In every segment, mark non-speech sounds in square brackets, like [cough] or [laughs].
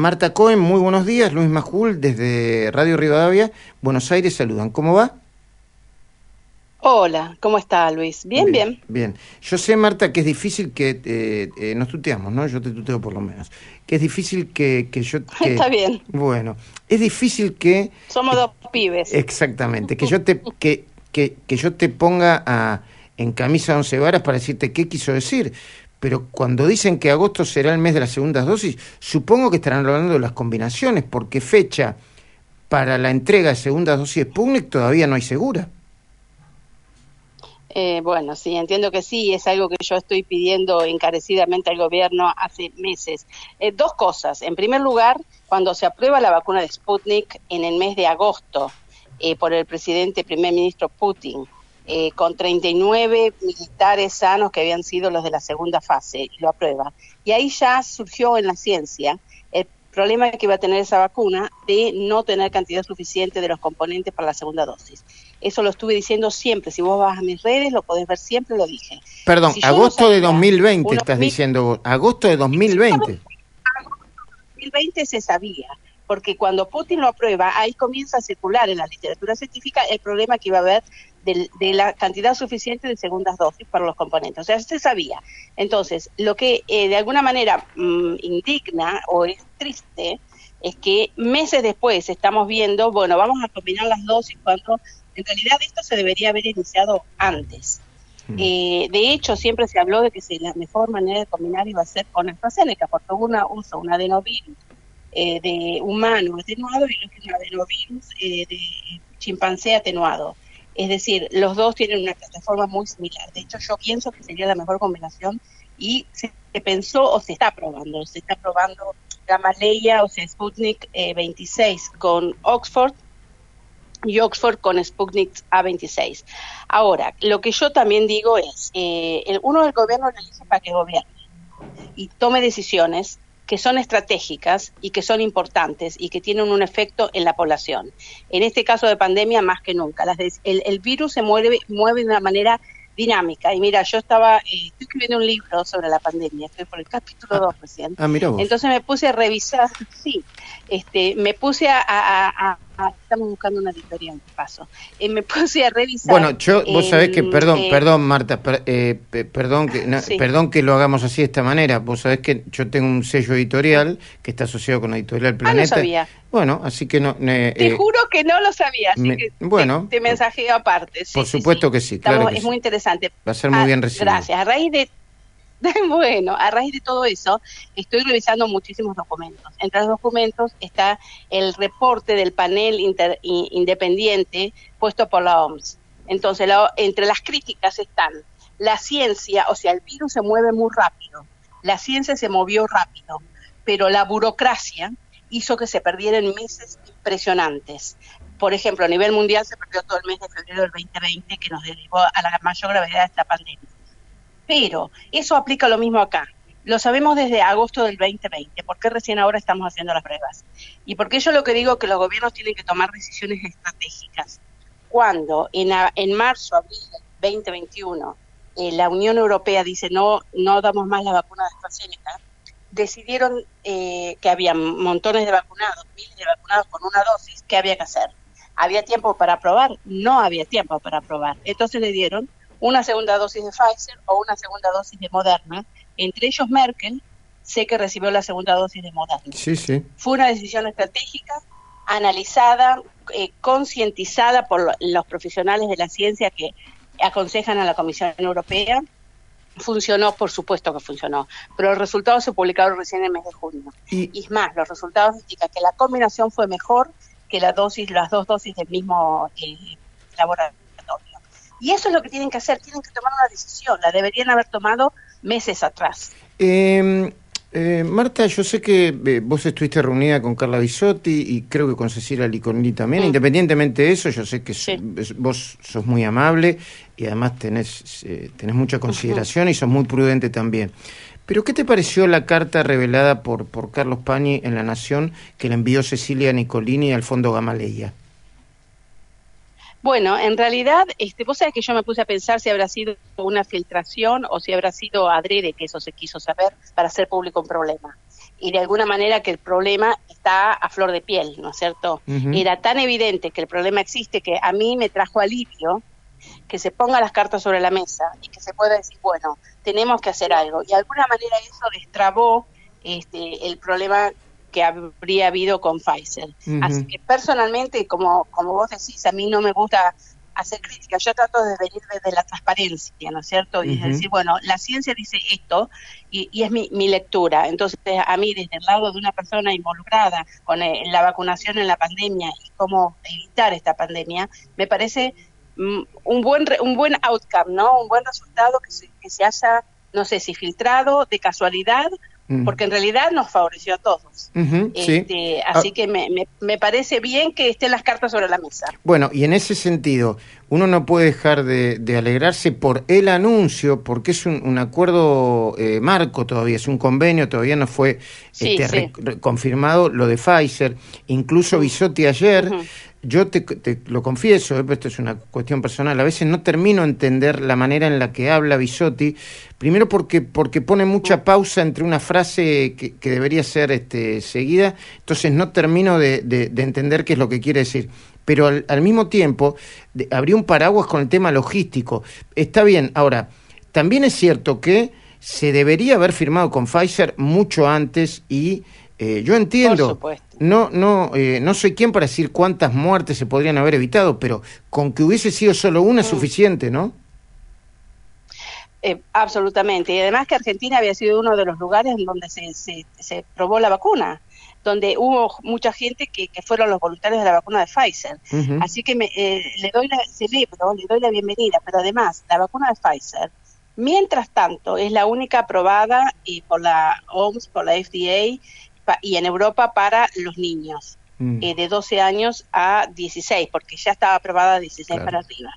Marta Cohen, muy buenos días. Luis Majul, desde Radio Rivadavia, Buenos Aires, saludan. ¿Cómo va? Hola, ¿cómo está Luis? Bien, bien. Bien. Yo sé, Marta, que es difícil que eh, eh, nos tuteamos, ¿no? Yo te tuteo por lo menos. Que es difícil que, que yo... [laughs] está bien. Bueno, es difícil que... Somos dos pibes. Exactamente, que yo te, que, que, que yo te ponga a, en camisa once varas para decirte qué quiso decir. Pero cuando dicen que agosto será el mes de las segundas dosis, supongo que estarán hablando de las combinaciones, porque fecha para la entrega de segundas dosis de Sputnik todavía no hay segura. Eh, bueno, sí, entiendo que sí, es algo que yo estoy pidiendo encarecidamente al gobierno hace meses. Eh, dos cosas. En primer lugar, cuando se aprueba la vacuna de Sputnik en el mes de agosto eh, por el presidente primer ministro Putin, con 39 militares sanos que habían sido los de la segunda fase, y lo aprueba. Y ahí ya surgió en la ciencia el problema que iba a tener esa vacuna de no tener cantidad suficiente de los componentes para la segunda dosis. Eso lo estuve diciendo siempre. Si vos vas a mis redes, lo podés ver siempre, lo dije. Perdón, agosto de 2020 estás diciendo. Agosto de 2020. Agosto de 2020 se sabía. Porque cuando Putin lo aprueba, ahí comienza a circular en la literatura científica el problema que iba a haber de, la cantidad suficiente de segundas dosis para los componentes. O sea, se sabía. Entonces, lo que eh, de alguna manera mm, indigna o es triste es que meses después estamos viendo, bueno, vamos a combinar las dosis cuando en realidad esto se debería haber iniciado antes. Mm. Eh, de hecho, siempre se habló de que la mejor manera de combinar iba a ser con AstraZeneca, porque uno usa un adenovirus eh, de humano atenuado y otro un adenovirus eh, de chimpancé atenuado. Es decir, los dos tienen una plataforma muy similar. De hecho, yo pienso que sería la mejor combinación y se pensó o se está probando, se está probando Gamaleya, o sea, Sputnik 26 con Oxford y Oxford con Sputnik A26. Ahora, lo que yo también digo es, eh, el, uno del gobierno le elige para que gobierne y tome decisiones que son estratégicas y que son importantes y que tienen un efecto en la población. En este caso de pandemia, más que nunca. Las el, el, virus se mueve, mueve de una manera dinámica. Y mira, yo estaba, eh, estoy escribiendo un libro sobre la pandemia, estoy por el capítulo 2 recién. Ah, mira Entonces me puse a revisar, sí, este, me puse a, estamos buscando una editorial, paso, eh, me [laughs] puse a revisar. Bueno, yo, vos sabés que, perdón, eh, perdón, Marta, eh, perdón, que, perdón que lo hagamos así de esta manera. Vos sabés que yo tengo un sello editorial que está asociado con la editorial Planeta. Ah, no sabía. Bueno, así que no. te juro que no lo sabía, así que bueno, te, mensajeo aparte. por supuesto que sí, claro. es muy interesante. Va a ser muy bien recibido. Gracias. A raíz de [laughs] Bueno, a raíz de todo eso, estoy revisando muchísimos documentos. Entre los documentos está el reporte del panel independiente puesto por la OMS. Entonces, entre las críticas están la ciencia, o sea, el virus se mueve muy rápido, la ciencia se movió rápido, pero la burocracia hizo que se perdieran meses impresionantes. Por ejemplo, a nivel mundial se perdió todo el mes de febrero del 2020, que nos derivó a la mayor gravedad de esta pandemia pero eso aplica lo mismo acá. Lo sabemos desde agosto del 2020. ¿Por qué recién ahora estamos haciendo las pruebas? Y porque yo lo que digo que los gobiernos tienen que tomar decisiones estratégicas. Cuando en, en marzo, abril del 2021, eh, la Unión Europea dice no, no damos más la vacuna de AstraZeneca, decidieron eh, que había montones de vacunados, miles de vacunados con una dosis, ¿qué había que hacer? ¿Había tiempo para probar? No había tiempo para probar. Entonces le dieron una segunda dosis de Pfizer o una segunda dosis de Moderna. Entre ellos Merkel, sé que recibió la segunda dosis de Moderna. Sí, sí. Fue una decisión estratégica, analizada, eh, concientizada por los profesionales de la ciencia que aconsejan a la Comisión Europea. Funcionó, por supuesto que funcionó, pero los resultados se publicaron recién en el mes de junio. Y, es más, los resultados indican que la combinación fue mejor que la dosis, las dos dosis del mismo eh, laboratorio. Y eso es lo que tienen que hacer, tienen que tomar una decisión, la deberían haber tomado meses atrás. Em, eh, Marta, yo sé que eh, vos estuviste reunida con Carla Bisotti y creo que con Cecilia Liconini también. Independientemente de eso, yo sé que vos sos muy amable y además tenés, eh, tenés mucha consideración y sos muy prudente también. Pero ¿qué te pareció la carta revelada por, por Carlos Pañi en La Nación que le envió Cecilia Nicolini al Fondo Gamaleya? Bueno, en realidad, este, vos sabés que yo me puse a pensar si habrá sido una filtración o si habrá sido adrede que eso se quiso saber para hacer público un problema. y de alguna manera que el problema está a flor de piel, ¿no es cierto? Era tan evidente que el problema existe que a mí me trajo alivio que se ponga las cartas sobre la mesa y que se pueda decir, bueno, tenemos que hacer algo. Y de alguna manera eso destrabó este, el problema que habría habido con Pfizer. Así que personalmente, como, como vos decís, a mí no me gusta hacer críticas, yo trato de venir desde la transparencia, ¿no es cierto? Y decir, bueno, la ciencia dice esto y, es mi, mi, lectura. Entonces, a mí, desde el lado de una persona involucrada con eh, la vacunación en la pandemia y cómo evitar esta pandemia, me parece mm, un buen un buen outcome, ¿no? Un buen resultado que se, que se haya, no sé si filtrado de casualidad porque en realidad nos favoreció a todos. Este, así ah. que me, me, parece bien que estén las cartas sobre la mesa. Bueno, y en ese sentido, uno no puede dejar de, alegrarse por el anuncio, porque es un, acuerdo eh, marco todavía, es un convenio, todavía no fue este, confirmado lo de Pfizer. Incluso Bisotti ayer yo te, lo confieso, eh, esto es una cuestión personal, a veces no termino de entender la manera en la que habla Bisotti, primero porque, porque pone mucha pausa entre una frase que, debería ser este, seguida, entonces no termino de, entender qué es lo que quiere decir. Pero al, mismo tiempo, abrió un paraguas con el tema logístico. Está bien, ahora, también es cierto que se debería haber firmado con Pfizer mucho antes y eh, yo entiendo, no, no, eh, no soy quien para decir cuántas muertes se podrían haber evitado, pero con que hubiese sido solo una es mm. suficiente, ¿no? Eh, absolutamente. Y además que Argentina había sido uno de los lugares en donde se, se, probó la vacuna, donde hubo mucha gente que, fueron los voluntarios de la vacuna de Pfizer. Así que me, le doy la, celebro, le doy la bienvenida, pero además la vacuna de Pfizer, mientras tanto, es la única aprobada y por la OMS, por la FDA, y en Europa para los niños mm. eh, de 12 años a 16, porque ya estaba aprobada 16 para arriba.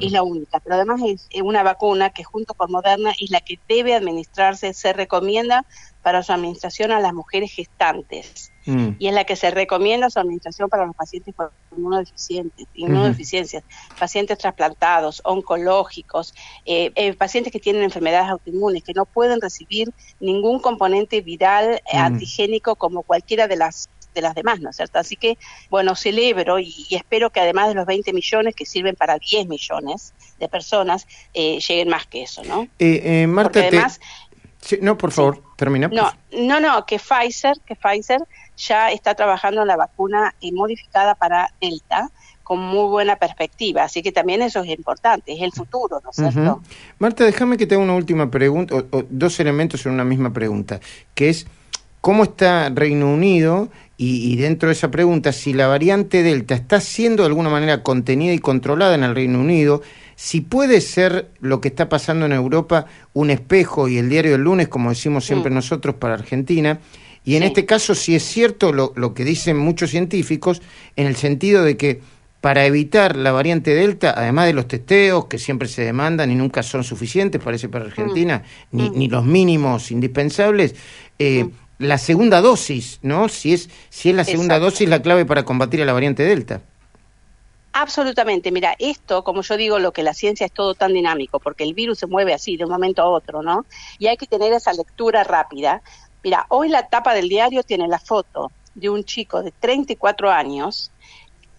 Es la única, pero además es una vacuna que junto con Moderna es la que debe administrarse, se recomienda para su administración a las mujeres gestantes mm. y es la que se recomienda su administración para los pacientes con inmunodeficientes, inmunodeficiencias, pacientes trasplantados, oncológicos, eh, eh, pacientes que tienen enfermedades autoinmunes, que no pueden recibir ningún componente viral mm. antigénico como cualquiera de las de las demás, ¿no es cierto? Así que, bueno, celebro y, espero que además de los 20 millones que sirven para 10 millones de personas, eh, lleguen más que eso, ¿no? Eh, eh Marta, además... no, por favor, termina. No, no, no, que Pfizer, que Pfizer ya está trabajando en la vacuna modificada para Delta, con muy buena perspectiva. Así que también eso es importante, es el futuro, ¿no es cierto? Marta, déjame que te haga una última pregunta, o, dos elementos en una misma pregunta, que es, ¿cómo está Reino Unido y, dentro de esa pregunta, si la variante Delta está siendo de alguna manera contenida y controlada en el Reino Unido, si puede ser lo que está pasando en Europa un espejo y el diario del lunes, como decimos siempre mm. nosotros, para Argentina, y en este caso si es cierto lo, lo que dicen muchos científicos, en el sentido de que para evitar la variante Delta, además de los testeos que siempre se demandan y nunca son suficientes, parece para Argentina, mm. Ni, mm. ni, los mínimos indispensables, eh, la segunda dosis, ¿no? Si es, si es la segunda dosis la clave para combatir a la variante Delta. Absolutamente, mira, esto, como yo digo, lo que la ciencia es todo tan dinámico, porque el virus se mueve así de un momento a otro, ¿no? Y hay que tener esa lectura rápida. Mira, hoy la tapa del diario tiene la foto de un chico de 34 años,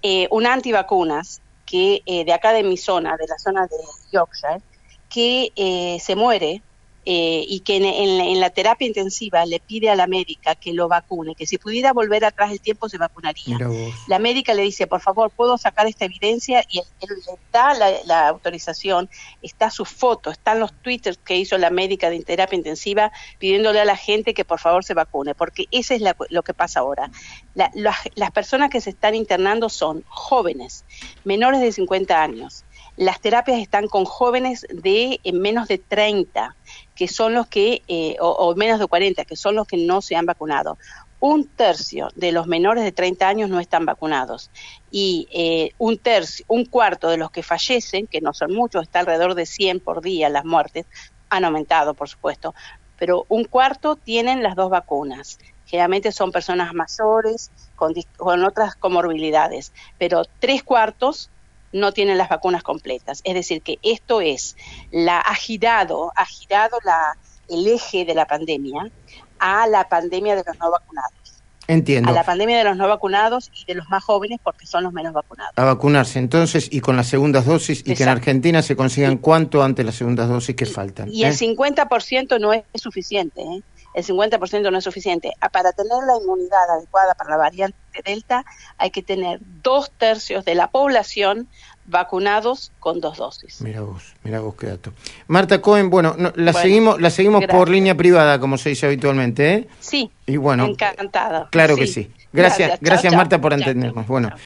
eh, un antivacunas, que eh, de acá de mi zona, de la zona de Yorkshire, que eh, se muere eh, y que en, la terapia intensiva le pide a la médica que lo vacune, que si pudiera volver atrás el tiempo se vacunaría. La médica le dice, por favor, ¿puedo sacar esta evidencia? Y él, le da la, autorización, está su foto, están los twitters que hizo la médica de terapia intensiva pidiéndole a la gente que por favor se vacune, porque eso es lo que pasa ahora. las personas que se están internando son jóvenes, menores de 50 años. Las terapias están con jóvenes de menos de 30 que son los que, eh, o, menos de 40, que son los que no se han vacunado. Un tercio de los menores de 30 años no están vacunados y eh, un tercio, un cuarto de los que fallecen, que no son muchos, está alrededor de 100 por día las muertes, han aumentado, por supuesto, pero un cuarto tienen las dos vacunas. Generalmente son personas mayores con, con otras comorbilidades, pero tres cuartos no tienen las vacunas completas. Es decir, que esto es, la, ha girado, ha girado la, el eje de la pandemia a la pandemia de los no vacunados. Entiendo. A la pandemia de los no vacunados y de los más jóvenes porque son los menos vacunados. A vacunarse entonces y con las segundas dosis y que en Argentina se consigan cuánto antes las segundas dosis que faltan. Y el 50% ¿eh? no es suficiente. ¿eh? El 50% no es suficiente. Ah, para tener la inmunidad adecuada para la variante Delta hay que tener dos tercios de la población vacunados con dos dosis. Mira vos, mira vos qué dato. Marta Cohen, bueno, la seguimos, la seguimos por línea privada, como se dice habitualmente, ¿eh? Sí. Y bueno, encantada. Claro que sí. Gracias, gracias, Marta por entendernos. Bueno.